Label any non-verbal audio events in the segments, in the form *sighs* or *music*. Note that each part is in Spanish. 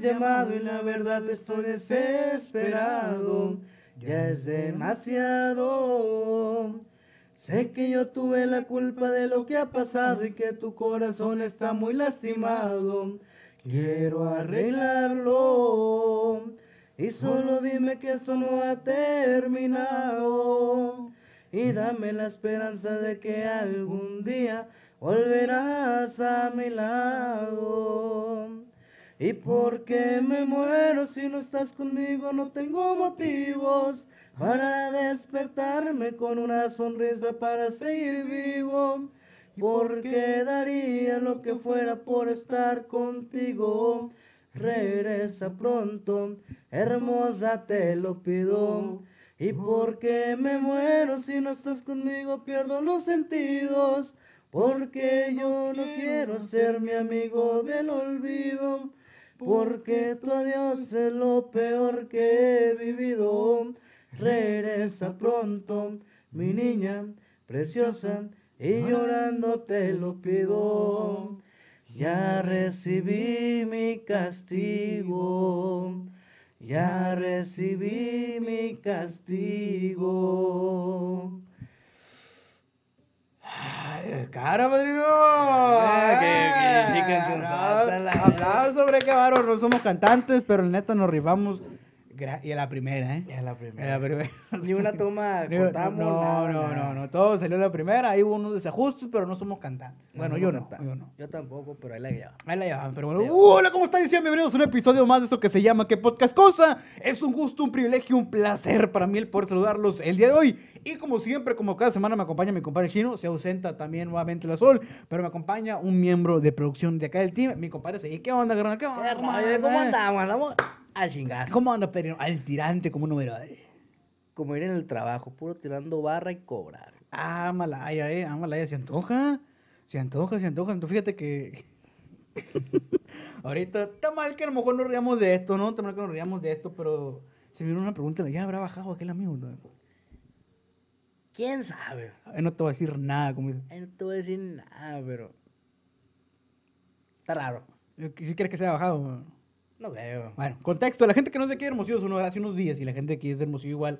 Llamado y la verdad estoy desesperado. Ya es demasiado. Sé que yo tuve la culpa de lo que ha pasado y que tu corazón está muy lastimado. Quiero arreglarlo. Y solo dime que esto no ha terminado. Y dame la esperanza de que algún día volverás a mi lado. Y porque me muero si no estás conmigo, no tengo motivos para despertarme con una sonrisa para seguir vivo. Porque daría lo que fuera por estar contigo. Regresa pronto, hermosa, te lo pido. Y porque me muero si no estás conmigo, pierdo los sentidos. Porque yo no quiero ser mi amigo del olvido. Porque tu adiós es lo peor que he vivido. Regresa pronto, mi niña preciosa, y llorando te lo pido. Ya recibí mi castigo. Ya recibí mi castigo. *laughs* Cara, padrino. Ah, que- que Ay, cancionzota, la Aplausos, hombre, bárbaro. No somos cantantes, pero neta nos rifamos. Y a la primera, ¿eh? La A primera. la primera. *laughs* *laughs* Ni una toma Digo, cortamos. no, nada, no, nada. no, no, todo salió a la primera. Ahí hubo unos desajustes, pero no somos cantantes. Bueno, yo no, yo no. Yo tampoco, pero ahí la llevaba. Ahí la llevaban, pero bueno. Uh, hola, ¿cómo están? Y bienvenidos a un episodio más de esto que se llama ¿Qué Podcast Cosa? Es un gusto, un privilegio, un placer para mí el poder saludarlos el día de hoy. Y como siempre, como cada semana me acompaña mi compadre Chino, se ausenta también nuevamente la Sol, pero me acompaña un miembro de producción de acá del team, mi compadre Seguí. ¿Qué onda, carnal? ¿Qué onda? ¿Cómo andamos? Al chingazo. ¿Cómo anda, Pedro? Al tirante como número Como ir en el trabajo, puro tirando barra y cobrar. Ah, malaya, eh, ah, malaya, se antoja. Se antoja, se antoja. Entonces, fíjate que. *laughs* Ahorita, está mal que a lo mejor nos riamos de esto, ¿no? Está mal que nos riamos de esto, pero se me vino una pregunta, ¿ya habrá bajado aquel amigo? No, ¿Quién sabe? Ay, no te voy a decir nada, como dice. Ahí no te voy a decir nada, pero. Está raro. Si quieres que se haya bajado. No creo. Bueno, contexto. La gente que no es de aquí de Hermosillo, Sonora, hace unos días, y la gente aquí es de Hermosillo igual.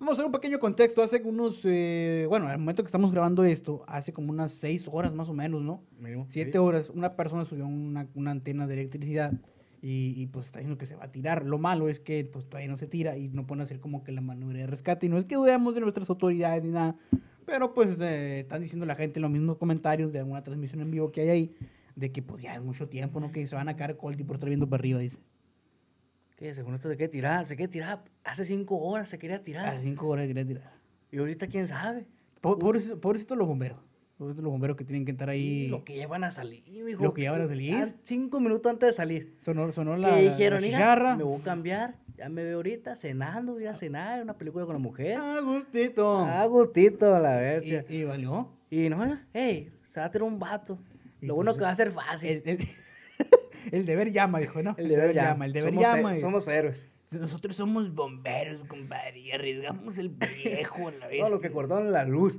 Vamos a hacer un pequeño contexto. Hace unos, eh, bueno, al momento que estamos grabando esto, hace como unas seis horas más o menos, ¿no? Mínimo. Siete horas, una persona subió una, una antena de electricidad y, y, pues está diciendo que se va a tirar. Lo malo es que pues todavía no se tira y no pueden hacer como que la maniobra de rescate. Y no es que dudemos de nuestras autoridades ni nada, pero pues eh, están diciendo la gente los mismos comentarios de alguna transmisión en vivo que hay ahí, de que pues ya es mucho tiempo, ¿no? Que se van a caer colti por estar viendo para arriba, dice. ¿Qué? Según esto se quiere tirar, se quiere tirar. Hace cinco horas se quería tirar. las cinco horas quería tirar. Y ahorita quién sabe. Po- Pobrecitos pobrecitos los bomberos. Pobrecitos los bomberos que tienen que estar ahí. Lo que llevan a salir, mijo. Lo que llevan a salir. An- Cinco minutos antes de salir. Sonó, sonó Que la, dijeron, la "Mira, chicharra. me voy a cambiar. Ya me veo ahorita cenando, voy a cenar, una película con la mujer. Ah, gustito. Ah, gustito, la bestia. y, y valió. Y, no, hey, se va a tener un vato. Lo bueno que va a ser fácil. El, el- *laughs* el deber llama, dijo, ¿no? El deber llama. El deber somos, llama. he- somos héroes. Nosotros somos bomberos, compadre, y arriesgamos el viejo la vez. *laughs* Todo lo que cortaron la luz.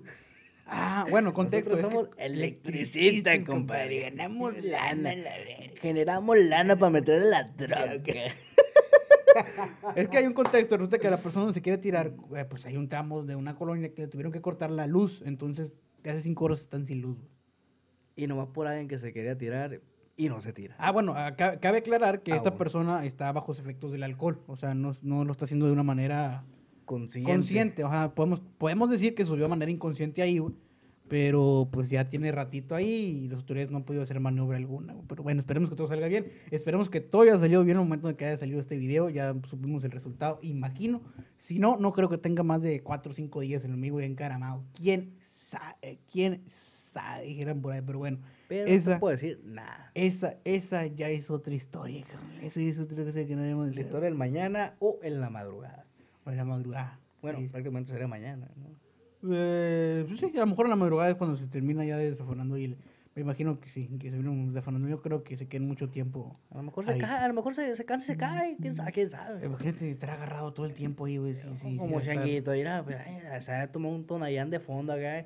Ah, bueno, contexto. Nosotros es que somos electricistas, compadre. Ganamos lana, la vez. Generamos lana para meter en la troca. Es que hay un contexto, resulta que la persona donde se quiere tirar, eh, pues hay un tramo de una colonia que le tuvieron que cortar la luz, entonces hace cinco horas están sin luz. Y nomás por alguien que se quería tirar y no se tira. Ah, bueno, acá- cabe aclarar que Ah, esta bueno. persona está bajo los efectos del alcohol, o sea, no, no lo está haciendo de una manera Consciente. consciente, o sea, podemos, podemos decir que subió de manera inconsciente ahí, güey, pero pues ya tiene ratito ahí y las autoridades no han podido hacer maniobra alguna, güey. pero bueno, esperemos que todo salga bien, esperemos que todo haya salido bien en el momento en que haya salido este video, ya supimos el resultado, imagino, si no, no creo que tenga más de 4 o 5 días el amigo encaramado, quién sabe, quién dijeran por ahí, pero bueno. Pero esa- no puedo decir nada. Esa, esa ya es otra historia, carnal. Eso ya es otra cosa que no debemos La historia del mañana o en la madrugada. O en la madrugada. Bueno, Sí. prácticamente sería mañana, ¿no? Eh, pues sí, a lo mejor en la madrugada es cuando se termina ya desafanando y me imagino que sí, que se viene desafanando. Yo creo que se queden mucho tiempo. A lo mejor se Ahí. cae, a lo mejor se, se cansa y se cae. ¿Quién sabe? ¿Quién sabe? Imagínate estar agarrado todo el tiempo ahí, güey. Sí, sí, Como changuito, mira, pero, ay, se ha tomado un tonallán de fondo acá,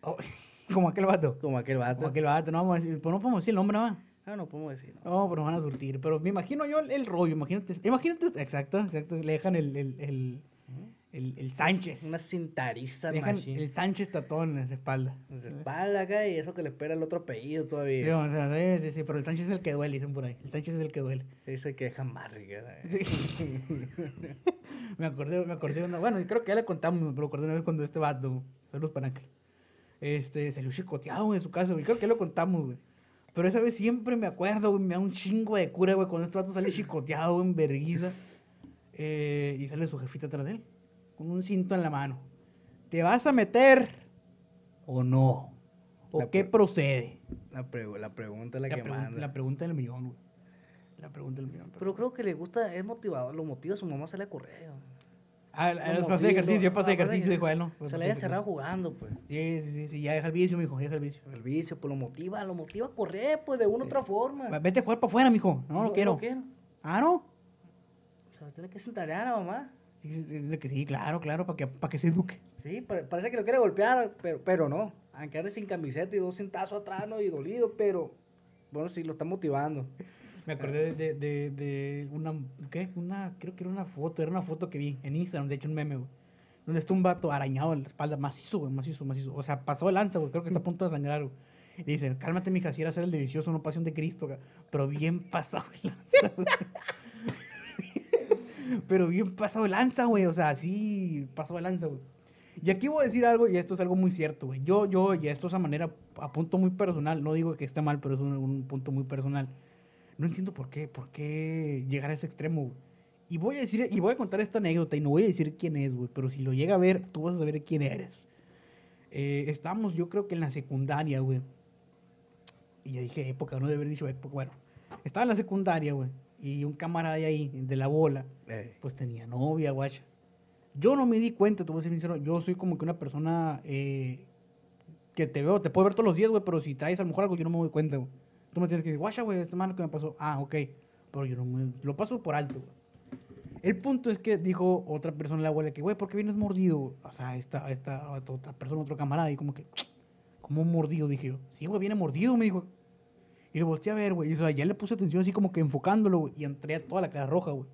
Oh, *laughs* *laughs* como aquel vato. como aquel vato. Como aquel vato, no vamos a decir, pues no podemos decir el nombre, ¿no? Ah, no podemos decir, ¿no? No, pero nos van a surtir. Pero me imagino yo el, el rollo, imagínate, imagínate, exacto, exacto, le dejan el, el, el, el, el Sánchez. Una cintariza el Sánchez tatón en la espalda. En la espalda acá y eso que le espera el otro apellido Sí, todavía. o sea, sí, sí, sí, pero el Sánchez es el que duele, dicen por ahí. El Sánchez es el que duele. Dice que deja. ¿sabes? Sí. *laughs* me acordé, me acordé una, bueno, creo que ya le contamos, pero me acordé una vez cuando este vato, saludos para Ángel, este, salió chicoteado en su casa, güey, creo que lo contamos, güey. Pero esa vez siempre me acuerdo, güey, me da un chingo de cura, güey, cuando este vato sale chicoteado, güey, en verguiza, eh, y sale su jefita atrás de él, con un cinto en la mano. ¿Te vas a meter o no? ¿O La qué procede? La, pre- la pregunta es la, La, que pregun- manda. la pregunta del millón, güey. La pregunta del millón. Pero creo que le gusta, es motivado, lo motiva a su mamá a salir a correr. güey. Ah, Lo ah, pasé ejercicio, yo lo- pasé lo- lo- ejercicio, dijo él, ¿no? Se le ejercicio. encerrado jugando, pues. Sí, sí, sí, ya deja el vicio, mijo, ya deja el vicio. El vicio, pues lo motiva, lo motiva a correr, pues de una u otra forma. Vete a jugar para afuera, mijo. No, no, quiero. No quiero. Ah, no. O sea, tiene que sentar a la mamá. Sí, claro, claro, para que, para que se eduque. Sí, pa- parece que lo quiere golpear, pero, pero no. Aunque ande sin camiseta y dos cintazos atrás, ¿no? Y dolido, pero bueno, sí, lo está motivando. Me acordé de, de, de una, ¿qué? Una, creo que era una foto, era una foto que vi en Instagram, de hecho un meme, güey. Donde está un vato arañado en la espalda, macizo, güey, macizo, macizo. O sea, pasó de lanza, güey, creo que está a punto de sangrar, güey. Y dicen, cálmate, mija, si era hacer el delicioso, no pasión de Cristo, güey. Pero bien pasado de lanza. *laughs* Pero bien pasado de lanza, güey. O sea, así pasado de lanza, güey. Y aquí voy a decir algo, y esto es algo muy cierto, güey. Yo, yo, y esto es a manera, a punto muy personal, no digo que esté mal, pero es un punto muy personal. No entiendo por qué, por qué llegar a ese extremo, güey. Y voy a decir, y voy a contar esta anécdota, y no voy a decir quién es, güey, pero si lo llega a ver, tú vas a saber quién eres. Eh, estábamos, yo creo que en la secundaria, güey. Y ya dije época, no debe haber dicho época, bueno. Estaba en la secundaria, güey. Y un camarada de ahí, de la bola, pues tenía novia, guacha. Yo no me di cuenta, te voy a ser sincero, yo soy como que una persona eh, que te veo, te puedo ver todos los días, güey, pero si traes a lo mejor algo, yo no me doy cuenta, güey. Tú me tienes que decir, guacha, güey, este mano que me pasó. Ah, ok. Pero yo no me, lo paso por alto, güey. El punto es que dijo otra persona la abuela que, güey, ¿por qué vienes mordido? O sea, esta, esta otra persona, otro camarada, y como que, ¿cómo mordido? Dije yo, sí, güey, viene mordido, me dijo. Y lo volteé a ver, güey. Y o sea, ya le puse atención así como que enfocándolo, güey. Y entré a toda la cara roja, güey.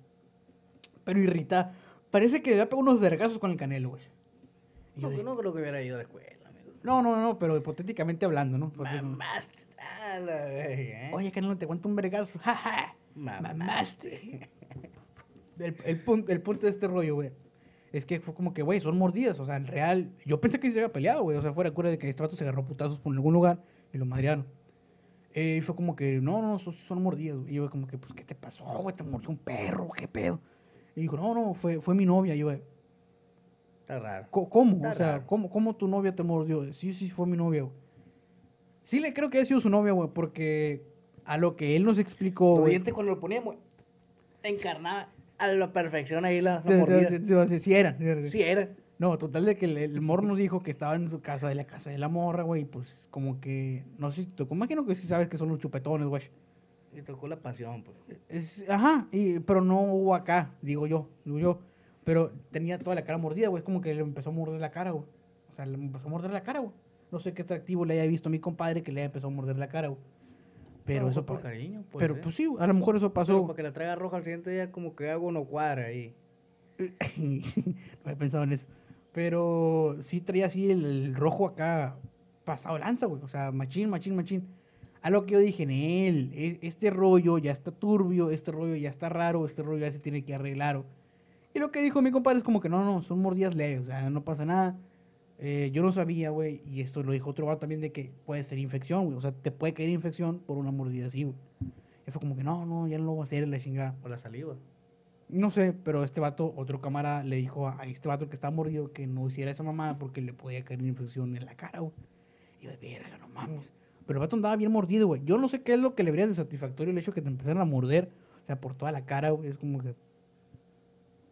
Pero irritada. Parece que le había pegado unos vergazos con el canelo, güey. Yo No, dije, que no creo que hubiera ido a la escuela, amigo. no, no, no, pero hipotéticamente hablando, ¿no? Porque- Mamaste. A la verga, ¿eh? Oye, te cuento un vergazo. *laughs* Ja, ja. Mamaste. El, el punto, el punto de este rollo, güey, es que fue como que, güey, son mordidas. O sea, en real, yo pensé que se había peleado, güey. O sea, fuera cura de que este vato se agarró putazos por algún lugar y lo madrearon. Eh, y fue como que, no, no, son, son mordidas. Y yo, como que, pues, ¿qué te pasó, güey? ¿Te mordió un perro? ¿Qué pedo? Y dijo, no, no, fue, fue mi novia. Y yo, Está raro. "¿Co- ¿cómo? Está O sea, raro. ¿cómo, ¿cómo tu novia te mordió? Sí, sí, fue mi novia, güey. Sí le creo que ha sido su novia, güey, porque a lo que él nos explicó, güey, cuando lo poníamos, encarnaba a la perfección ahí la, Sí, mordida. sí, sí, sí, sí eran, sí eran. Sí era. No, total de que el, el morro nos dijo que estaba en su casa, de la casa de la morra, güey, pues como que, no sé, te imagino que sí sabes que son los chupetones, güey. Y tocó la pasión, pues. Es- ajá, y, pero no hubo acá, digo yo, digo yo. Pero tenía toda la cara mordida, güey, es como que le empezó a morder la cara, güey. O sea, le empezó a morder la cara, güey. No sé qué atractivo le haya visto a mi compadre que le haya empezado a morder la cara, güey. Pero No, eso por pa- cariño, puede Pero ser. pues sí, a lo mejor eso Pero pasó. para que la traiga roja al siguiente día, como que algo no cuadra ahí. *laughs* no había pensado en eso. Pero sí traía así el, el rojo acá pasado lanza, güey. O sea, machín, machín, machín. A lo que yo dije, en él, e- este rollo ya está turbio, este rollo ya está raro, este rollo ya se tiene que arreglar. Y lo que dijo mi compadre es como que no, no, son mordidas leves, o sea, no pasa nada. Eh, yo no sabía, güey, y esto lo dijo otro vato también de que puede ser infección, güey. O sea, te puede caer infección por una mordida así, güey. Y fue como que no, no, ya no lo voy a hacer, la chingada. O la saliva. No sé, pero este vato, otro cámara, le dijo a a este vato que estaba mordido que no hiciera esa mamada porque le podía caer una infección en la cara, güey. Y yo, verga, no mames. Pero el vato andaba bien mordido, güey. Yo no sé qué es lo que le vería de satisfactorio el hecho de que te empezaran a morder. O sea, por toda la cara, güey. Es como que.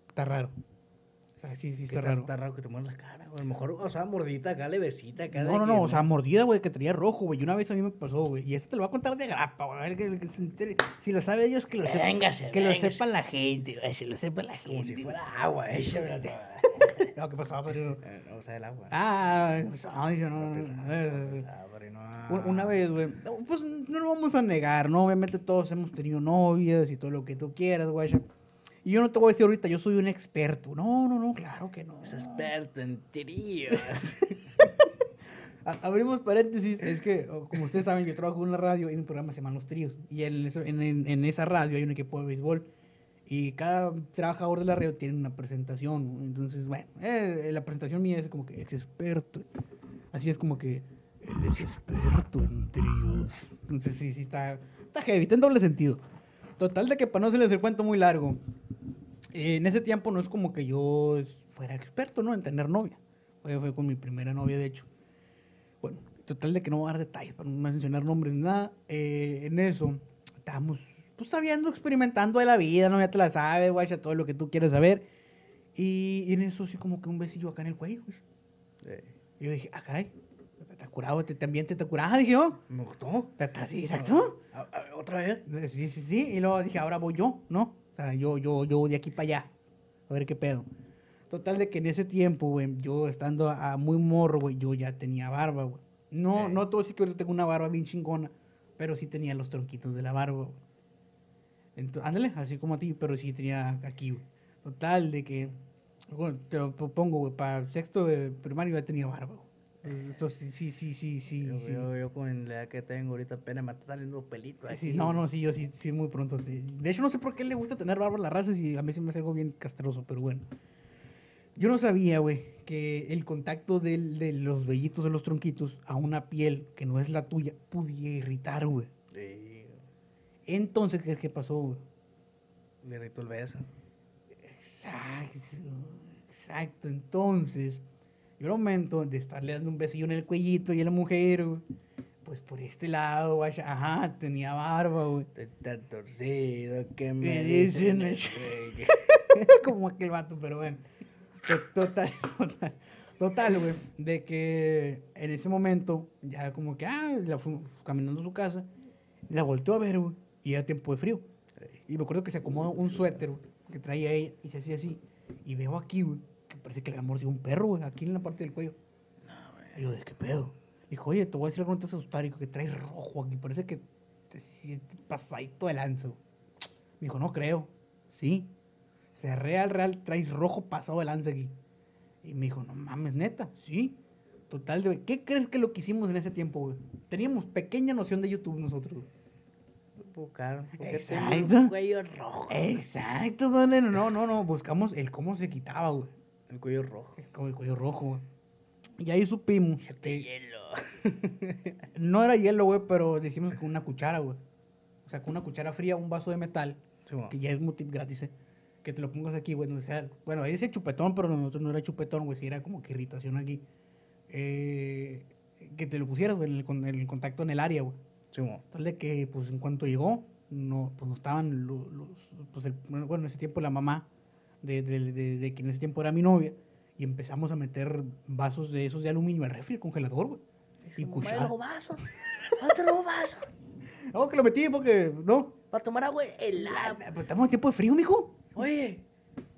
Está raro. O sea, sí, sí, está raro. Está raro que te mueras la cara, güey. A lo mejor, o sea, mordita acá, levecita acá. No, no, no, o sea, mordida, güey, que traía rojo, güey. Y una vez a mí me pasó, güey. Y esto te lo voy a contar de grapa, güey. A ver, que, que se entere. Si lo sabe ellos, que lo sepa. Véngase, que lo sepa la gente, güey. Que lo sepa la gente. Como si fuera agua, eh. *laughs* No, ¿qué pasaba, padrino? Eh, O sea, el agua. Ah, pues, ay, yo no. Pues, no, padrino, Un- Una vez, güey. no, Pues no lo vamos a negar, ¿no? Obviamente todos hemos tenido novias y todo lo que tú quieras, güey. Y yo no te voy a decir ahorita, yo soy un experto. No, no, no, claro que no. Es experto en tirillas. *laughs* A- abrimos paréntesis, es que, o- como ustedes saben, yo trabajo en una radio y mi programa se llama Los Tríos. Y en, eso- en, en- en esa radio hay un equipo de béisbol. Y cada trabajador de la radio tiene una presentación. Entonces, bueno, eh, la presentación mía es como que ex experto. Así es como que él es experto en tríos. Entonces, sí, sí, está, está heavy, está en doble sentido. Total de que para no hacerles el cuento muy largo, eh, en ese tiempo no es como que yo fuera experto, ¿no? En tener novia. Fue, fue con mi primera novia, de hecho. Bueno, total de que no voy a dar detalles para no mencionar nombres ni nada. eh, en eso, estábamos, pues, sabiendo, experimentando de la vida, ¿no? Ya te la sabes, guacha, todo lo que tú quieres saber. Y, y en eso, sí, como que un besillo acá en el cuello, güey. Y yo dije, ah, caray, ha curado, te, también te, te curado, dije yo. Me gustó. "Te- te- Sí, exacto. A- a- ¿Otra vez? Eh, Sí, sí, sí. Y luego dije, ahora voy yo, ¿no? O sea, yo, yo, yo de aquí para allá. A ver qué pedo. Total de que en ese tiempo, güey, yo estando a, a muy morro, güey, yo ya tenía barba, güey. No, no todo sí que ahorita tengo una barba bien chingona, pero sí tenía los tronquitos de la barba, güey. Entonces, ándale, así como a ti, pero sí tenía aquí, güey. Total de que, bueno, te lo pongo, güey, para sexto de primario ya tenía barba, güey. Eso sí, sí, sí, sí, sí. Yo, sí. yo, yo con la edad que tengo ahorita apenas me está saliendo pelito Sí, sí, no, no, sí, yo sí, sí, muy pronto. sí. De hecho, no sé por qué le gusta tener barba a la raza y a mí se me hace algo bien castroso, pero bueno. Yo no sabía, güey, que el contacto del- de los vellitos de los tronquitos a una piel que no es la tuya pudiera irritar, güey. Sí, Entonces, ¿qué, qué pasó, güey? le irritó el beso. Exacto, exacto. Entonces, yo al momento de estarle dando un besillo en el cuellito y a la mujer, güey, pues por este lado, güey, ajá, tenía barba, güey. Estoy tan torcido que me Me dicen dicen el el- *laughs* como aquel vato, pero bueno. To- Total, *laughs* total, total, güey. De que en ese momento, ya como que, ah, la fu- caminando a su casa, la volteó a ver, güey, y era tiempo de frío. Y me acuerdo que se acomodó un suéter, güey, que traía ella, y se hacía así. Y veo aquí, güey, parece que le había mordido un perro, güey, aquí en la parte del cuello. Y yo, ¿de qué pedo? Dijo, oye, te voy a decir algo, no te asustar, hijo, que traes rojo aquí, parece que te sientes pasadito de lanzo. Me dijo, no creo. Sí. Se real, real, traes rojo pasado de lanza aquí. Y me dijo, no mames, neta. Sí. Total, de, ¿qué crees que lo que hicimos en ese tiempo, güey? Teníamos pequeña noción de YouTube nosotros. güey. Buscaron. Exacto. un cuello rojo. Exacto, madre. No, no, no. Buscamos el cómo se quitaba, güey. El cuello rojo. Con el cuello rojo, güey. Y ahí supimos que hielo. *laughs* no era hielo, güey, pero decimos con una cuchara, güey. O sea, con una cuchara fría, un vaso de metal, Sí, que ya es muy tip gratis, ¿eh? Que te lo pongas aquí, güey. O sea, bueno, ahí dice chupetón, pero nosotros no era chupetón, güey. Sí era como que irritación aquí. Eh, que te lo pusieras, güey, en el, con- el contacto en el área, güey. Sí, mo. Tal de que, pues, en cuanto llegó, no, pues, no estaban los, los- pues, el- bueno, en ese tiempo la mamá de, de, de, de que en ese tiempo era mi novia, y empezamos a meter vasos de esos de aluminio al refri, al congelador, güey. Y cuchara. luego vaso. Otro vaso. *laughs* No, que lo metí porque, no. Para tomar agua helada. Pero estamos en tiempo de frío, mijo. Oye,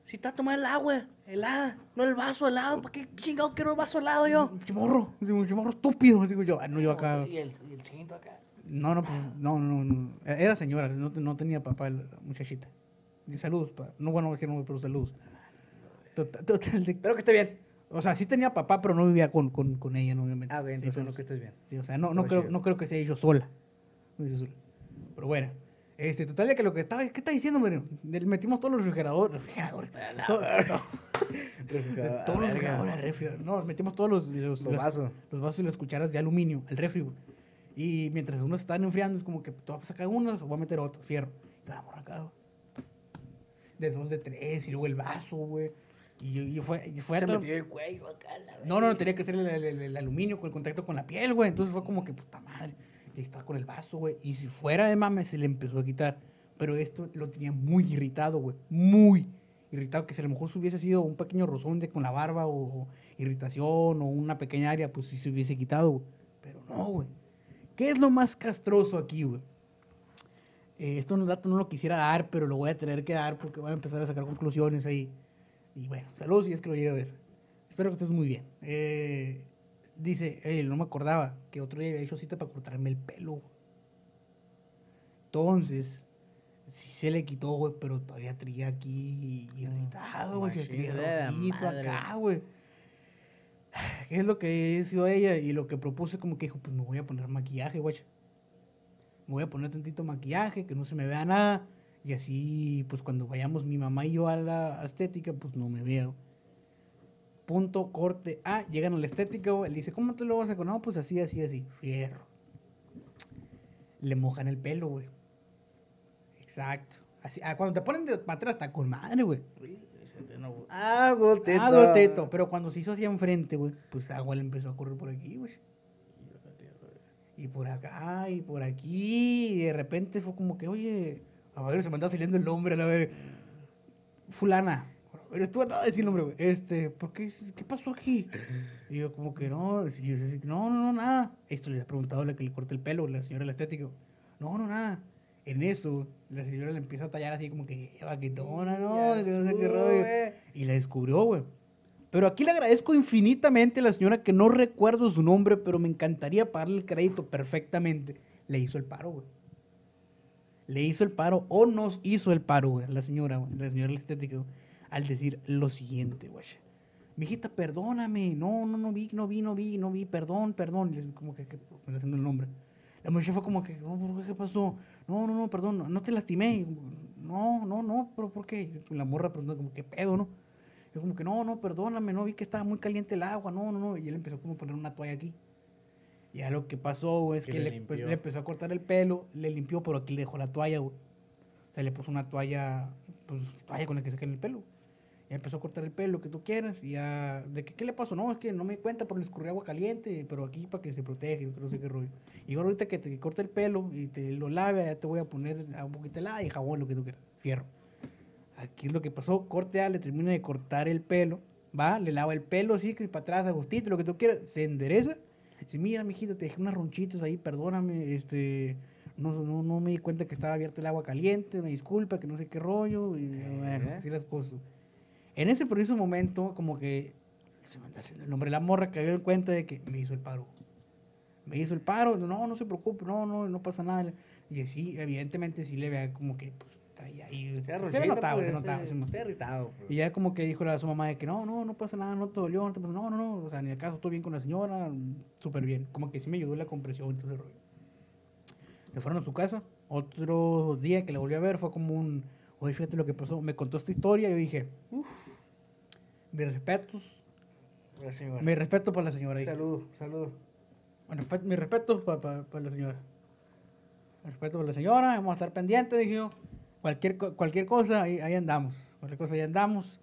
si estás tomando el agua helada, no el vaso helado, ¿para qué chingado quiero el vaso helado yo? Un chimorro, un chimorro estúpido, digo yo. Ah, no, yo acá. Y el, y el cinto acá. No, no, pues, no, no, no. Era señora, no, no tenía papá la muchachita. Y saludos, pa. no bueno decir nombre, pero saludos. Total, total de- Espero que esté bien. o sea, sí tenía papá, pero no vivía con, con, con ella, no, obviamente. Ah, ok, Sí, entonces pero- no que estés bien. sí, o sea, no, no, Todo creo, no creo que sea yo sola. No. Pero bueno. Este, total de que lo que estaba, ¿qué está diciendo, bueno? Metimos todos los refrigeradores, refrigeradores, la to- verga. to- Refrigerador, todos los refrigeradores al refri. No, metimos todos los, los, Los las- vasos. los vasos y las cucharas de aluminio al refri, güey. Y mientras unos estaban enfriando, es como que te voy a sacar unos o voy a meter otros, fierro. Y toda la morra acá, güey. De dos, de tres, y luego el vaso, güey. Y, y fue, y fue Se metió el cuello acá. la No, no, no, tenía que ser el, el- el- el aluminio con el contacto con la piel, güey. Entonces fue como que, puta madre. Y estaba con el vaso, güey. Y si fuera de mame, se le empezó a quitar. Pero esto lo tenía muy irritado, güey. Muy irritado. Que si a lo mejor se hubiese sido un pequeño rozón de con la barba o, o irritación o una pequeña área, pues sí se hubiese quitado, güey. Pero no, güey. ¿Qué es lo más castroso aquí, güey? Eh, esto no, dato no lo quisiera dar, pero lo voy a tener que dar porque voy a empezar a sacar conclusiones ahí. Y bueno, saludos si es que lo llegue a ver. Espero que estés muy bien. Eh, dice, "Ey, no me acordaba que otro día había hecho cita para cortarme el pelo. güey". Entonces, sí se le quitó, güey, pero todavía traía aquí irritado, güey. Se rojito madre. acá, güey. *sighs* ¿Qué es lo que hizo ella? Y lo que propuse como que dijo, pues me voy a poner maquillaje, güey. Me voy a poner tantito maquillaje, que no se me vea nada. Y así, pues cuando vayamos mi mamá y yo a la estética, pues no me veo. Punto, corte. Ah, llegan a la estética, güey. Le dice, ¿cómo te lo vas a hacer? No, pues así, así, así. Fierro. Le mojan el pelo, güey. Exacto. Así, ah, cuando te ponen de para atrás, está con madre, güey. Ah, gotito. Agua, teto. Pero cuando se hizo hacia enfrente, güey, pues agua le empezó a correr por aquí, güey. Y por acá, y por aquí. Y de repente fue como que, oye, a ver, se me anda saliendo el nombre, a la ver. Fulana. Eres tú, no, decir el nombre, güey. Este, ¿por qué? ¿Qué pasó aquí? Y yo, como que no, y yo, no, no, no, nada. Esto le ha preguntado a la que le corte el pelo, la señora la estética. No, no, nada. En eso, la señora le empieza a tallar así como que, vaquetona, no, no sé qué rollo. Y la descubrió, güey. Pero aquí le agradezco infinitamente a la señora que no recuerdo su nombre, pero me encantaría pagarle el crédito perfectamente. Le hizo el paro, güey. Le hizo el paro o nos hizo el paro, güey, la señora, güey, la señora estética, güey, al decir lo siguiente, güey. Mijita, perdóname. No, no, no vi, no vi, no vi, no vi, perdón, perdón. Les- como que, que me haciendo el nombre. La muchacha fue como que, ¿por qué? ¿qué pasó? No, no, no, perdón, no, no te lastimé. No, no, no, pero ¿por qué? La morra preguntó como, ¿qué pedo, no? Yo como que, no, no, perdóname, no vi que estaba muy caliente el agua, no, no, no. Y él empezó como a poner una toalla aquí. Y ya lo que pasó, es Que le le, pues, limpió. le empezó a cortar el pelo, le limpió, pero aquí le dejó la toalla, güey. O sea, le puso una toalla, pues, toalla con la que se el pelo. Ya empezó a cortar el pelo, lo que tú quieras, y ya, ¿de qué, qué le pasó? No, es que no me di cuenta porque le escurrí agua caliente, pero aquí para que se proteja, y no sé qué rollo. Y ahora ahorita que te corte el pelo y te lo lave, ya te voy a poner a un poquito de helada y jabón, lo que tú quieras, fierro. Aquí es lo que pasó, corte A, le termina de cortar el pelo, va, le lava el pelo así, que para atrás, a gustito, lo que tú quieras, se endereza. Dice, mira, mijita, te dejé unas ronchitas ahí, perdóname, este, no, no, no me di cuenta que estaba abierta el agua caliente, una disculpa, que no sé qué rollo, y bueno, Eh. así las cosas. En ese preciso momento, como que, se me anda haciendo el nombre de la morra, que dio en cuenta de que me hizo el paro. Me hizo el paro, no, no se preocupe, no, no, no pasa nada. Y sí, evidentemente sí le veía como que, pues, traía ahí, se notaba, se notaba, se irritado. pues. Y ya como que dijo a su mamá de que no, no, no pasa nada, no te dolió, no te pasa no, no, no, o sea, ni el caso, todo bien con la señora, súper bien. Como que sí me ayudó la compresión y todo ese rollo. Se fueron a su casa, otro día que la volví a ver fue como un, oye, fíjate lo que pasó, me contó esta historia y yo dije, uff, mis respetos, La señora. mi respeto para la señora. dije. Salud, salud. Bueno, respe- mi respeto para la señora. Mi respeto para la señora, vamos a estar pendientes, dije yo. Cualquier, cualquier cosa, ahí, andamos. Cualquier cosa, ahí andamos.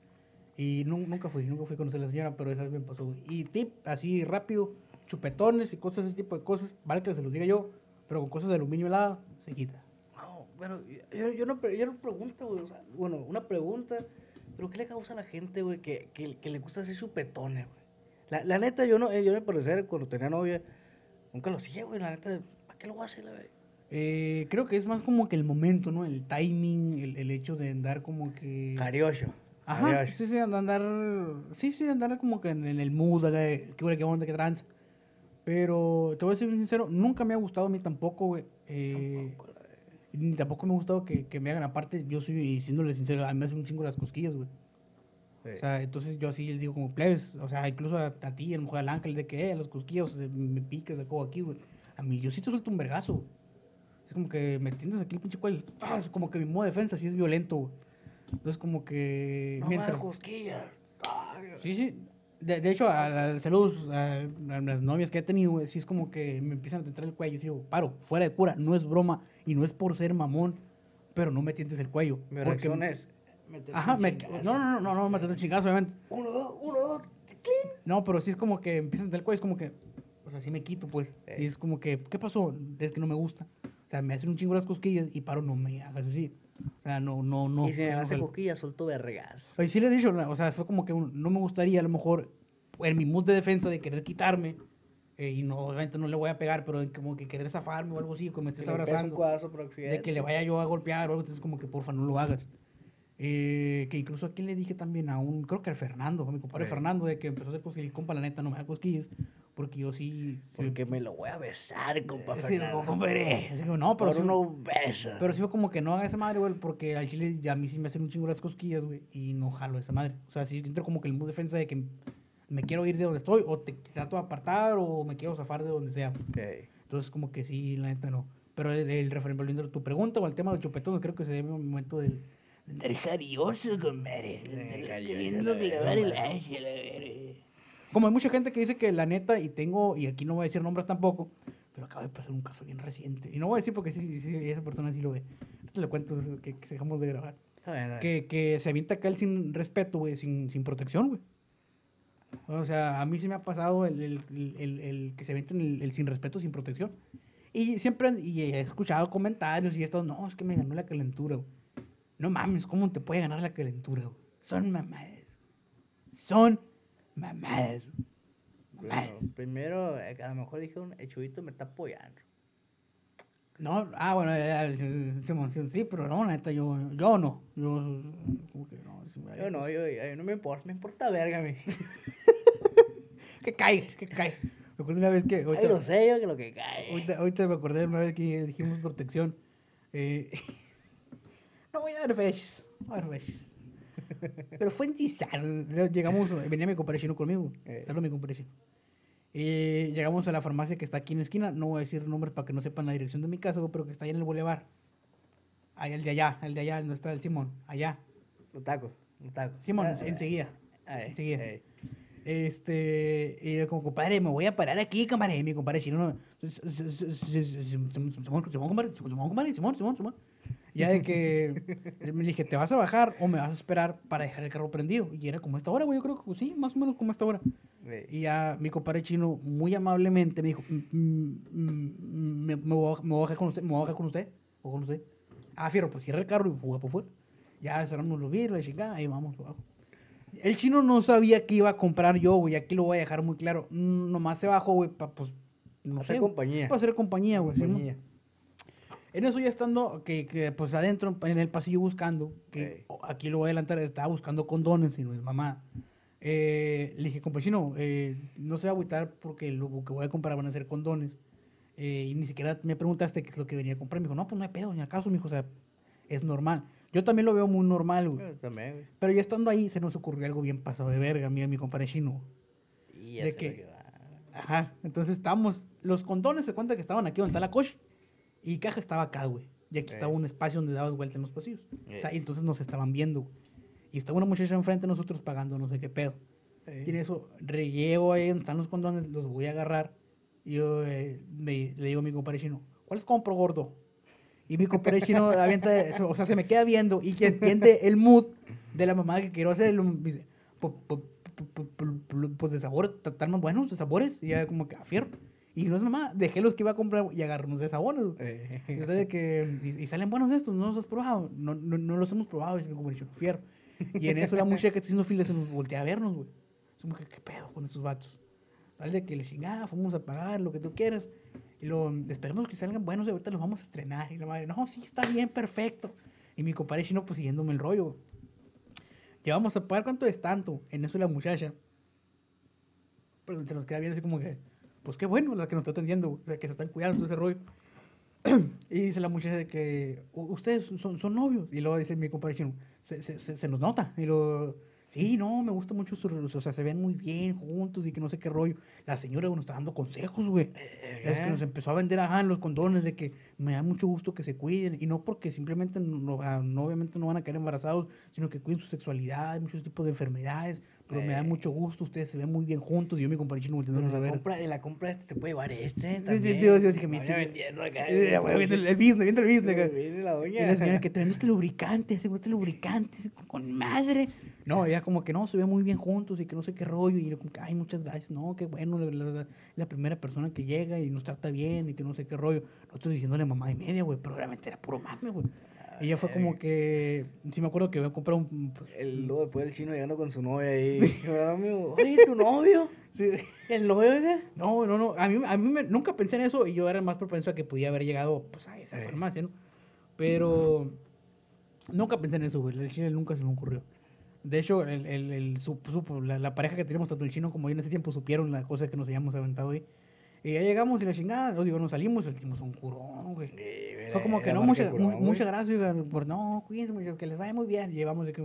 Y nu- nunca fui, nunca fui a conocer a la señora, pero esa vez me pasó. Y tip, así rápido, chupetones y cosas, ese tipo de cosas, vale que se los diga yo, pero con cosas de aluminio helada, se quita. No, pero yo, yo no, yo no pregunto, güey. O sea, bueno, una pregunta. ¿Pero qué le causa a la gente, güey, que, que, que le gusta hacer chupetones, güey? La, la neta, yo no, eh, yo me parecer cuando tenía novia, nunca lo hacía, güey. La neta, ¿para qué lo voy a hacer, güey? Eh, creo que es más como que el momento, ¿no? El timing, el, el hecho de andar como que... Cariocho. Ajá, Cariocho. sí, sí, andar, sí, sí, andar como que en, en el mood, acá de qué qué onda, qué trans. Pero te voy a ser bien sincero, nunca me ha gustado a mí tampoco, güey. Eh, ni tampoco me ha gustado que, que me hagan aparte, yo soy, siéndole sincero, a mí me hacen un chingo las cosquillas, güey. Sí. O sea, entonces yo así les digo como plebes, o sea, incluso a, a ti, a mejor al ángel, de que, eh, los cosquillos, eh, me picas, aquí, güey. A mí, yo sí te suelto un vergazo, güey. Es como que me tiendes aquí el pinche cuello, ¡tas! es como que mi modo de defensa sí es violento, güey. Entonces como que... No mientras... cosquillas. Sí, sí. De, de hecho, a, la- saludos a, a las novias que he tenido, güey, sí es como que me empiezan a tentar el cuello. Y digo, paro, fuera de cura, no es broma y no es por ser mamón, pero no me tientes el cuello. Mi porque es, Meter Ajá, me, no, no, no, no, no, meterte un chingazo, obviamente. Uno, dos, uno, dos. No, pero sí es como que empiezan a tener cuello, es como que, o sea, sí me quito, pues. Ey. Y es como que, ¿qué pasó? Es que no me gusta. O sea, me hacen un chingo las cosquillas y paro, no me hagas así. O sea, no, no, no. y si me hace coquilla, suelto vergas. Oye, sí le he dicho, o sea, fue como que un- no me gustaría a lo mejor en mi mood de defensa de querer quitarme eh, y no, obviamente no le voy a pegar, pero como que querer zafarme o algo así, como me estés abrazando, de que le vaya yo a golpear o algo, entonces como que porfa no lo hagas. Eh, que incluso a quien le dije también a un, creo que al Fernando, a mi compadre. Fernando, de que empezó a hacer cosquillas, compa, la neta no me da cosquillas, porque yo sí... sí- Porque me lo voy a besar, compa. sí, no, compadre, así como, no, pero Por sí- uno beso. pero sí fue como que no haga esa madre, güey, porque al chile ya a mí sí me hacen un chingo las cosquillas, güey, y no jalo esa madre. O sea, sí entro como que en mood defensa de que me quiero ir de donde estoy, o te trato de apartar, o me quiero zafar de donde sea. Entonces, como que sí, la neta no. Pero el, el referente, volviendo a tu pregunta o al tema del chupetón, creo que se debe un momento del. de andar jarioso, compadre. andar queriendo clavar el hacha, la verga. Como hay mucha gente que dice que la neta, y tengo, y aquí no voy a decir nombres tampoco, pero acaba de pasar un caso bien reciente. Y no voy a decir porque sí, sí, esa persona sí lo ve. Te lo cuento que, que dejamos de grabar. A ver, a ver. Que, que se avienta acá el sin respeto, güey, sin, sin protección, güey. O sea, a mí sí me ha pasado el, el, el- que se avienten el, sin respeto, sin protección. Y siempre y he escuchado comentarios y esto, no, es que me ganó la calentura, güey. No mames, ¿cómo te puede ganar la calentura, güey? Son mamadas. Son mamadas. Mamadas. Bueno, primero, eh, a lo mejor dije un el chubito me está apoyando. No, ah, bueno, eh, eh, Simón, sí, pero no, la neta, yo, yo no. Yo, como que no, me- Yo no, yo, yo no me importa, me importa verga a mí. *laughs* Que caiga, que caiga. Me acuerdo una vez que. Ay, ahorita- lo sé yo que lo que cae. Ahorita, ahorita me acordé de una vez que dijimos protección. Eh, no voy a dar. No voy a dar besos. Pero fue en Tizano. Llegamos, venía mi compadre chino conmigo. Eh. Saludos, mi compadre chino. Eh, llegamos a la farmacia que está aquí en la esquina. No voy a decir nombres para que no sepan la dirección de mi casa, pero que está ahí en el bulevar. Ahí, el de allá, el de allá, donde está el Simón. Allá. Los tacos, los tacos. Simón, Ah, enseguida. ay, enseguida. ay. Este, y yo como compadre, me voy a parar aquí, compadre. Y mi compadre chino, no, Simón, Simón, compadre, Simón, compadre, Simón, Simón, Simón. Ya de que me dije, ¿te vas a bajar o me vas a esperar para dejar el carro prendido? Y era como esta hora, güey, yo creo que sí, más o menos como esta hora. Y ya mi compadre chino, muy amablemente, me dijo, "Mm, mm, mm, me, voy a, bajar con usted, me voy a bajar con usted, o con usted. Ah, fierro, pues cierra el carro y fuga por fuera. Ya cerramos los vidrios, la chingada, ahí vamos, abajo. El chino no sabía que iba a comprar yo, güey, aquí lo voy a dejar muy claro. Nomás se bajó, güey, para, pues, no sé, compañía. Para hacer compañía, güey. compañía. En eso ya estando, que, que pues adentro, en el pasillo buscando, que Ey. o- aquí lo voy a adelantar, estaba buscando condones y no es mamá. Eh, le dije, compañero, eh, no se va a agüitar porque lo que voy a comprar van a ser condones. Eh, y ni siquiera me preguntaste qué es lo que venía a comprar. Me dijo, no, pues no hay pedo, ni al caso, mijo, o sea, es normal. Yo también lo veo muy normal, güey. Yo también, güey. Pero ya estando ahí, se nos ocurrió algo bien pasado de verga, a mí y a mi compadre chino. Y ya ¿De qué? que. Ajá, entonces estábamos, los condones se cuenta que estaban aquí donde está la coche y caja estaba acá, güey. Y aquí estaba un espacio donde dabas vuelta en los pasillos. O sea, y entonces nos estaban viendo. güey. Y estaba una muchacha enfrente de nosotros pagando no sé qué pedo. Sí. Y en eso, rellego ahí donde están los condones, los voy a agarrar. Y yo eh, me- le digo a mi compadre chino, ¿cuáles compro, gordo? Y mi compadre chino *laughs* avienta, o sea, se me queda viendo y que entiende el mood de la mamá que quiero hacer. me Dice, "Pu- pu- pu- pu- pu- pu- pues de sabor, están más buenos de sabores. Y ya como que, afiero. Y no es mamá, dejé los que iba a comprar y agarramos de sabores. güey. Eh, Y, entonces que, y, y salen buenos estos, ¿no los has probado? No, no, no los hemos probado, mi compadre chino, fierro. Y en eso la *laughs* muchacha que está haciendo fila se nos voltea a vernos, güey. Somos que, ¿qué pedo con estos vatos? Vale, que le chingada, fuimos a pagar lo que tú quieras. Y lo, esperemos que salgan buenos y ahorita los vamos a estrenar. Y la madre, no, sí, está bien, perfecto. Y mi compadre chino, pues siguiéndome el rollo. Llevamos a pagar cuánto es tanto. En eso la muchacha. Pero se nos queda viendo así como que, pues qué bueno la que nos está atendiendo, sea, que se están cuidando todo ese rollo. *clears throat* y dice la muchacha de que, "U- ustedes son, son novios. Y luego dice mi compadre chino, se, se, se, se nos nota. Y luego, sí, no, me gusta mucho su relación, o sea, se ven muy bien juntos y que no sé qué rollo. La señora nos está dando consejos, güey. Es que nos empezó a vender ajá, los condones de que me da mucho gusto que se cuiden y no porque simplemente no, no- ah, obviamente no van a quedar embarazados, sino que cuiden su sexualidad, muchos tipos de enfermedades, pero me da Eh. mucho gusto, ustedes se ven muy bien juntos y yo y mi compadre chino volteándonos a la ver. compra, en la compra este se puede llevar este. Sí, sí, también. sí, yo dije, Me mi tío- vendiendo acá. El, business, viendo el business. acá. Viene la Y doña. la señora que este lubricante, ese este lubricante, con- madre. No, ella como que no, se ve muy bien juntos y que no sé qué rollo. Y yo como que, ay, muchas gracias. No, qué bueno, la, la- la- la primera persona que llega y nos trata bien y que no sé qué rollo. Nosotros diciéndole mamá y media, güey, pero realmente era puro mame, güey. Y ella fue como que, sí me acuerdo que había comprado un... pues, El, luego después el chino llegando con su novia ahí. *laughs* Oye, ¿tu novio? sí, ¿El novio qué? No, no, no. A mí, a mí me- nunca pensé en eso y yo era más propenso a que podía haber llegado pues, a esa farmacia, ¿no? Pero nunca pensé en eso, güey. El chile nunca se me ocurrió. De hecho, el, el, el- su- supo- la, la pareja que teníamos, tanto el chino como yo en ese tiempo, supieron la cosa que nos habíamos aventado ahí. Y ya llegamos y la chingada, no digo, nos salimos y un curón, güey. Fue como que no, mucha, mu- muchas gracias, oigan, por no, cuídense mucho, que les vaya muy bien. Llevamos de que,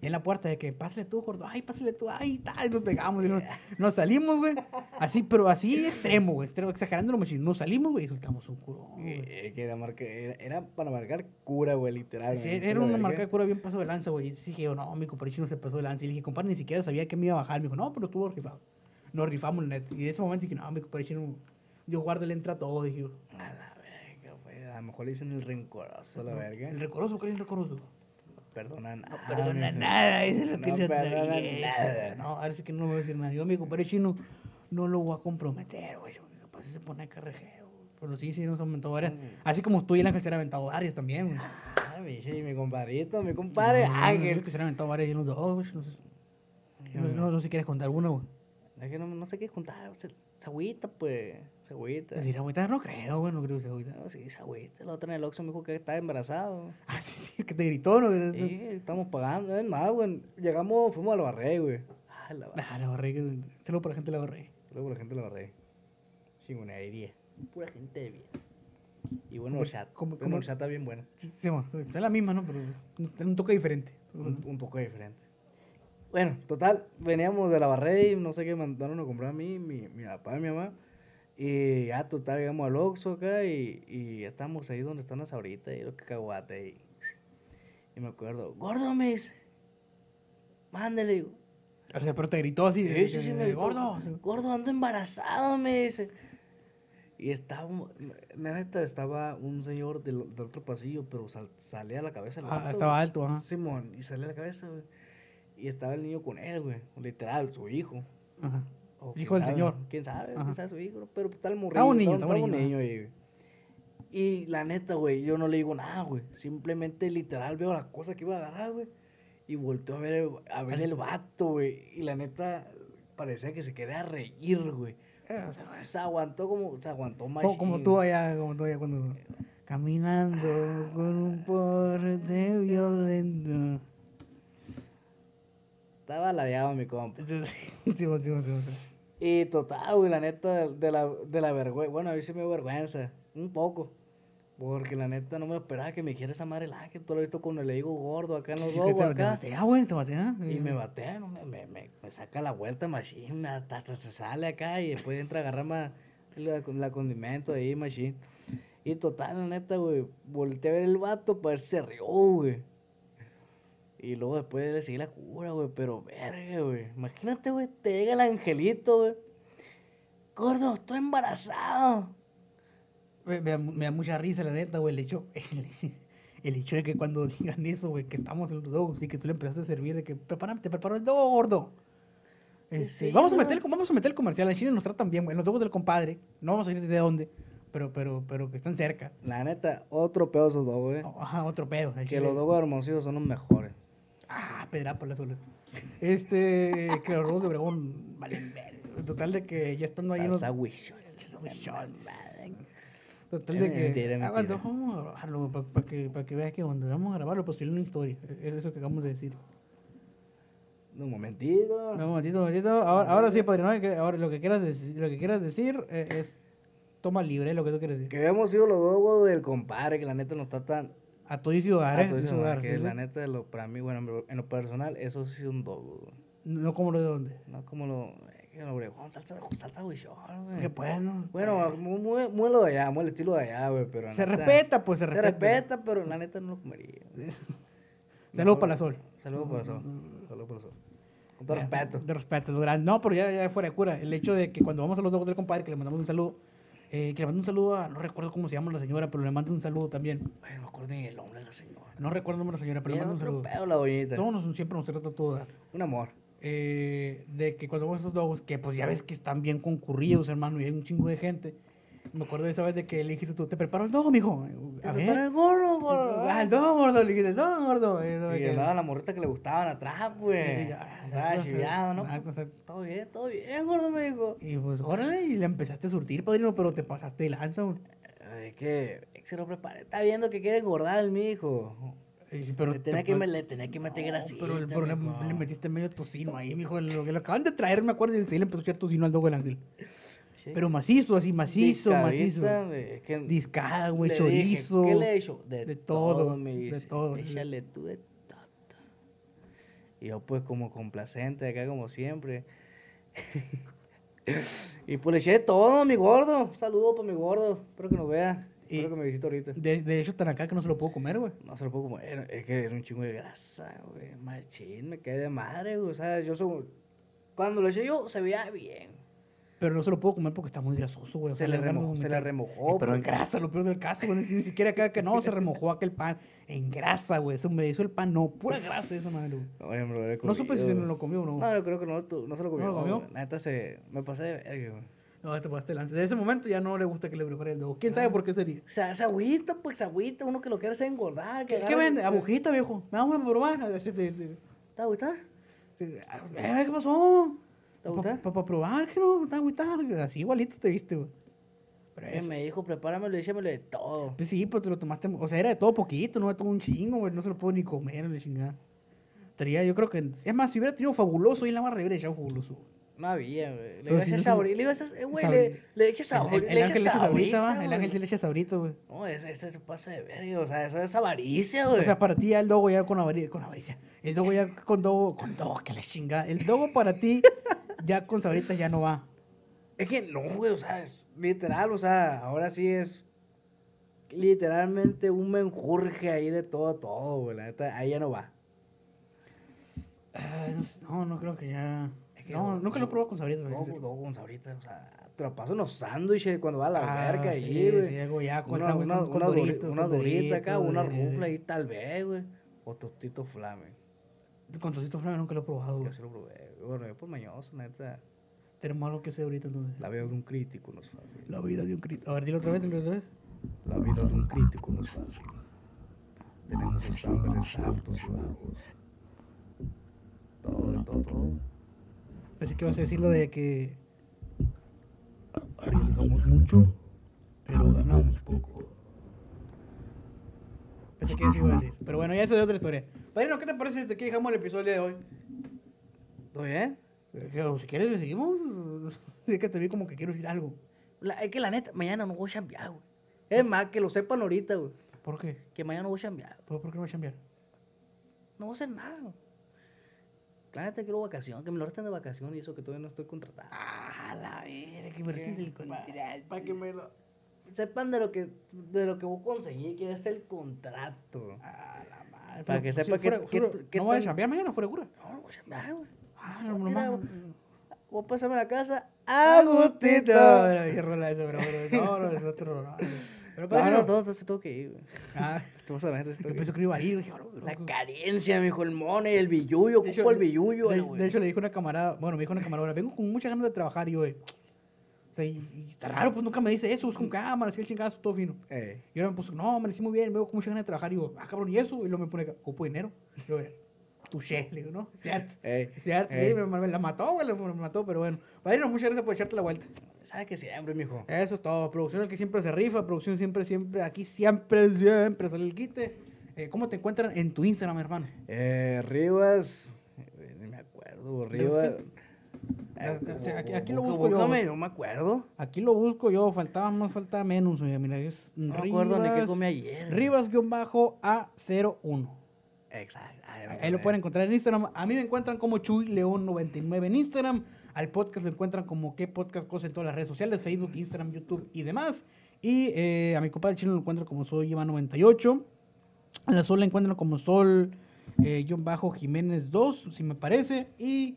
y en la puerta de que, pásale tú, gordo, ay, pásale tú, ay, tal, y nos pegamos y nos, *laughs* nos salimos, güey. Así, pero así extremo, güey, extremo, exagerando lo machín. Nos salimos, güey, y soltamos un curón. Eh, que era, marca, era, era para marcar cura, güey, literal. Sí, güey. era una marca de cura bien pasado de lanza, güey. Y dije, yo, no, mi compadre chino se pasó de lanza. Y le dije, compadre, ni siquiera sabía que me iba a bajar. Me dijo, no, pero estuvo rifado. Nos rifamos, la neta. Y de ese momento dije, no, mi compadre chino, yo guardo el entra todo. Dije, A la verga, güey. A lo mejor le dicen el rencoroso, la verga. el recoroso, ¿cuál es el recoroso? No perdona nada. No perdona nada, lo que No le perdona nada. No, ahora sí que no me voy a decir nada. Yo, mi compadre chino, no lo voy a comprometer, güey. Capaz se pone a carrejeo. Pero sí, sí, nos aventado varias. Así como tú y el ángel se han aventado varias también, güey. Ah, mi, mi compadrito, mi compadre Ángel. Que se han aventado varias y los dos, güey. No sé si quieres contar alguna, güey. Es que no, no sé qué contar. Se, se agüita, pues. Se agüita. Decir agüita, no creo, güey, no creo que sea agüita. No, sí, se agüita. La otra en el Oxxo me dijo que estaba embarazado. Ah, sí, sí, que te gritó, ¿no? Sí, estamos pagando. Es más, güey. Llegamos, fuimos a la barré, güey. Ah, la barré. Ah, la barré, que saludo para la gente de la barré. Luego la gente de la barré. Chingonería. Pura gente de bien. Y bueno, ¿Cómo- el chat. cómo- Bueno, cómo- el chat está bien buena. Sí, bueno, es la misma, ¿no? Pero tiene un toque diferente. Un, un poco diferente. Bueno, total, veníamos de la barré y no sé qué mandaron a comprar a mí, mi, mi papá y mi mamá. Y ya, total, llegamos al Oxxo acá y, y ya estamos ahí donde están las ahorita y lo que caguate. Y, y me acuerdo, gordo, me dice, mándale. digo, O sea, pero te gritó así. Sí, de- sí, sí, me dijo, gordo. Gordo, ando embarazado, me dice. Y estaba, neta, estaba un señor del, del otro pasillo, pero sal- salía a la cabeza. el Ah, vato, estaba alto, ajá. Simón, y salía a la cabeza, güey. Y estaba el niño con él, güey. Literal, su hijo. Ajá. O Hijo del sabe, señor. ¿Quién sabe? Ajá. ¿Quién sabe su hijo? Pero pues, tal morrillo. Estaba un niño, estaba, un niño, ahí, güey. Y la neta, güey, yo no le digo nada, güey. Simplemente, literal, veo la cosa que iba a agarrar, güey. Y volteo a ver, el- a ver el vato, güey. Y la neta, parecía que se quería reír, güey. Eh, O sea, se aguantó como, se aguantó más. como, como tú allá, como tú allá cuando... Caminando con un porte violento. Ladeado mi compa. Sí, sí, *laughs* sí, sí, sí, sí. Y total, güey, la neta, de la, de la vergüenza. Bueno, a mí sí me dio vergüenza. Un poco. Porque la neta no me esperaba que me dijera esa madre el ángel. Tú lo he visto cuando le digo gordo acá en los *laughs* Que ojos, te, te acá. batea, güey, te batea. Y me batea, no, me, me, me, me saca la vuelta machine, hasta, hasta se sale acá y después entra a agarrar más la, la condimento ahí, machine. Y total, la neta, güey, volteé a ver el vato para ver si se rió, güey. Y luego después le seguí la cura, güey, pero verga, güey. Imagínate, güey, te llega el angelito, güey. Gordo, estoy embarazado. Me, me da, me da mucha risa, la neta, güey, el hecho, *laughs* el, el hecho de que cuando digan eso, güey, que estamos en los dogos y que tú le empezaste a servir, de que prepárame, te preparo el dogo, gordo. Este, Sí, vamos, a meter, el- vamos a meter el comercial, en Chile nos tratan bien, güey, los dogos del compadre, no vamos a ir de dónde, pero, pero, pero que están cerca. La neta, otro pedo esos dos, güey. Ajá, otro pedo. Que los dogos hermosillos son los mejores. Ah, pedra por las olas. Este, que los robos de Obregón valen ver. Total de que ya estando ahí los... Total de que... Ah, bueno, vamos a grabarlo para que, pa que veas que cuando vamos a grabarlo, pues una historia. Es eso que acabamos de decir. Un momentito. No, un momentito, un momentito. Ahora, ahora sí, padrino, ahora lo que quieras decir, lo que quieras decir eh, es toma libre lo que tú quieres decir. Que hemos sido los dogos del compadre, que la neta no está tan. A todo y ciudad, ¿eh? tú dices, Ciudad, que sí, la neta, lo, para mí, bueno, en lo- personal, eso sí es un dogo. güey. No como lo de dónde. No como lo. eh, en Obregón, salsa, salsa huichol, güey. Que bueno. Bueno, muy, muy, lo de allá, muy el estilo de allá, güey, pero. Se neta- respeta, pues se Se respeta. respeta, pero la neta no lo comería. Saludos para la sol. Saludos para el sol. Saludos para el sol. Con todo respeto. De respeto, lo grande. No, pero ya, ya fuera de cura. El hecho de que cuando vamos a los ojos del compadre, que le mandamos un saludo, eh, que le mando un saludo a, no recuerdo cómo se llama la señora, pero le mando un saludo también. Ay, no me acuerdo ni el nombre de la señora. No recuerdo el nombre de la señora, pero le mando un saludo. pedo la doñita. Todos nos, siempre nos trata todo dar. Un amor. eh, de que cuando vamos a esos dogos, que pues ya ves que están bien concurridos, hermano, y hay un chingo de gente. Me acuerdo de esa vez de que le dijiste tú, te preparo el dogo, mijo. A ver. el gordo. Ah, el dogo gordo, le dijiste, el dogo gordo. Y que- andaba la morrita que le gustaban atrás, pues. ya, Estaba chiviado, ¿no? Todo bien, todo bien, gordo, me dijo. Y pues, órale, y le empezaste a surtir, padrino, pero te pasaste de lanza, güey. Es que se lo prepare. Está viendo que quiere engordar el mijo. Y Pero le, tenía te que, me- le tenía que meter No, grasita. Pero, el- pero le, le metiste medio tocino ahí, mijo. Lo que lo acaban de traer, me acuerdo, y le empezó a echar tocino al dogo del ángel. Sí. Pero macizo, así, macizo, macizo. Discadita, güey, es que Discada, güey, dije, chorizo. ¿Qué le he hecho? De, de todo, todo, me de dice. todo. Échale tú de todo. Y yo pues como complacente acá como siempre. *laughs* y pues le eché de todo, mi gordo. Saludo para mi gordo. Espero que nos vea. Y- Espero que me visite ahorita. De, de hecho, tan acá que no se lo puedo comer, güey. No se lo puedo comer. Es que era un chingo de grasa, güey. Machín, me quedé de madre, güey. O sea, yo soy... Cuando lo eché yo, se veía bien. Pero no se lo puedo comer porque está muy grasoso, güey. o Se sea, le remojó, se le remojó. Pero en grasa, lo peor del caso, güey. Ni, siquiera acá que no, se remojó aquel pan. En grasa, güey. Eso me hizo el pan, no. Pura grasa esa madre, güey. No, me lo hubiera No supe si se comido, me lo comió o no. No, yo creo que no, tú- no se lo comió. ¿No lo comió? La neta se... Me pasé de verga, güey. No, te pasaste lanza. Desde ese momento ya no le gusta que le prepare el dogo. ¿Quién sabe por qué sería? O sea, esa agüita, pues agüita, uno que lo quiere hacer engordar. Que ¿Qué, vende? Agujita, viejo. Me da una probar. ¿Está agüita? ¿Qué pasó? Para probar, que no, está. Así igualito te viste, güey. Eso- me dijo, prepáramelo y échamelo de todo. Pues sí, pero te lo tomaste. O sea, era de todo poquito, no de todo un chingo, güey. No se lo puedo ni comer, la chingada. Tenía, yo creo que. Es más, si hubiera tenido fabuloso y en la barra, le hubiera echado fabuloso. güey. No había, güey. Le iba a si no se- sabor. Le iba a eh, güey, le, le eché sabor. El, el, el le ángel eché le echa sabrita, sabrita, va. El ángel sí le echa sabrita, güey. No, ese, ese se pasa de verga. O sea, eso es avaricia, güey. O sea, para ti ya el dogo ya con avaricia. Con avaricia. El dogo ya con dogo. Con dogo, que la chingada. El dogo para ti *laughs* ya con sabrita ya no va. Es que no, güey, o sea, es literal, o sea, ahora sí es literalmente un menjurje ahí de todo, todo, güey, la neta, ahí ya no va. Ah, no No, creo que ya. Es que No, no, nunca lo he probado con sabrita. No, no, con sabrita, o sea, te lo paso en los sándwiches cuando va a la Ah, verga sí, ahí, güey. sí, ya con una, una, con- una, dorita acá, una rufla ahí tal vez, güey. O tostito flame. Con tostito flame nunca lo he probado. Yo sí lo probé. Bueno, yo por mañoso, neta. Tenemos algo que sé ahorita entonces. La vida de un crítico no es fácil. La vida de un crítico. A ver, dilo otra vez, dilo otra vez. La vida de un crítico no es fácil. Tenemos estándares altos y bajos. Todo, de todo, todo. Pensé que ibas a decir lo de que arriesgamos mucho, pero ganamos poco. Pensé que eso iba a decir. Pero bueno, ya eso es otra historia. Padrino, ¿qué te parece desde que dejamos el episodio de hoy? ¿Todo bien? Eh, si quieres, le seguimos. *laughs* Es que te vi como que quiero decir algo. La- es que la neta, mañana no voy a chambear, güey. Es más, que lo sepan ahorita, güey. ¿Por qué? Que mañana no voy a chambear. ¿Por, qué no voy a cambiar? No voy a hacer nada, güey. La neta quiero vacación, que me lo resten de vacación y eso que todavía no estoy contratado. Ah, la verga, que me recién del contrato. Para que me lo... Sepan de lo que, de lo que voy a conseguir, que es el contrato. Ah, la madre. Para que sí, sepa que- fuera- que- fuera- que ¿No voy a cambiar mañana fuera cura? No, no voy a chambear, güey. Ah, No, no. Voy a la casa ¡A gustito! no, no, es otro. No, pero, No, padrino, no, todo eso se tengo que ir, güey. Ah, *laughs* Tú vas a ver, yo pensé que iba a ir. Dije, "Oh, La loco". carencia, el money, el ocupo hecho, el billuyo, de, hecho, le dijo una camarada, bueno, me dijo una camarada, vengo con muchas ganas de trabajar y yo, eh, y, y está raro, pues nunca me dice eso, es con cámara, así el chingazo, todo fino. Eh, Y ahora me puso, no, me muy bien, veo con muchas ganas de trabajar. Y yo, ah, cabrón, ¿y eso? Y luego me pone, ocupo dinero. Y yo, touché, le digo, ¿no? Cierto. eh, Cierto, eh. sí, me, me la mató, güey, me mató, pero bueno. Padrino, muchas gracias por echarte la vuelta. ¿Sabes que siempre, mijo? Eso es todo. Producción aquí siempre se rifa, producción siempre, siempre, aquí siempre, siempre sale el quite. Eh, ¿Cómo te encuentran en tu Instagram, hermano? Eh, Rivas, eh, ni me acuerdo, Rivas. Aquí- aquí lo busco yo. no me acuerdo. Aquí lo busco yo, faltaba más, faltaba menos, oye, mira, es No me acuerdo ni qué comí ayer. Rivas-A01. Exacto. Ahí lo pueden encontrar en Instagram. A mí me encuentran como Chuy León 99 en Instagram. Al podcast lo encuentran como qué podcast cosa en todas las redes sociales, Facebook, Instagram, YouTube y demás. Y eh, a mi compadre chino lo encuentran como Soy Iván 98. A la Sol la encuentran como Sol eh, guion bajo Jiménez 2, si me parece. Y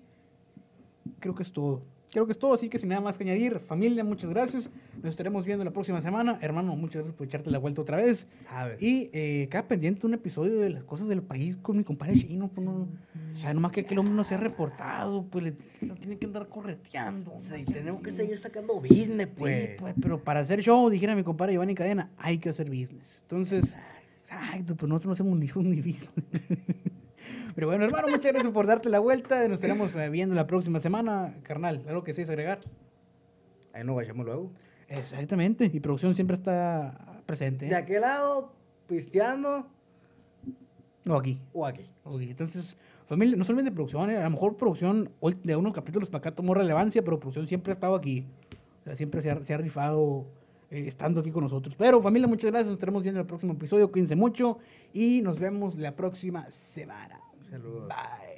creo que es todo. Creo que es todo, así que sin nada más que añadir, familia, muchas gracias. Nos estaremos viendo la próxima semana. Hermano, muchas gracias por echarte la vuelta otra vez. ¿Sabes? Y eh, queda pendiente un episodio de las cosas del país con mi compadre Chino. Pues no, o sea, nomás que aquel hombre no se ha reportado, pues le, lo tiene que andar correteando. O sea, y tenemos que seguir sacando business, Sí, pues. pues, pero para hacer show, dijera mi compadre Giovanni Cadena, hay que hacer business. Entonces, exacto, pues nosotros no hacemos ni show ni business. *laughs* Pero bueno, hermano, muchas gracias por darte la vuelta. Nos estaremos eh, viendo la próxima semana. Carnal, ¿algo que sí es agregar? Ahí nos vayamos luego. Exactamente, y producción siempre está presente. De ¿eh? aquel lado, pisteando, O aquí. o aquí. Ok, entonces, familia, no solamente producción, eh, a lo mejor producción de unos capítulos para acá tomó relevancia, pero producción siempre ha estado aquí. O sea, siempre se ha, se ha rifado eh, estando aquí con nosotros. Pero familia, muchas gracias. Nos estaremos viendo en el próximo episodio. Cuídense mucho y nos vemos la próxima semana. Saludos. Bye.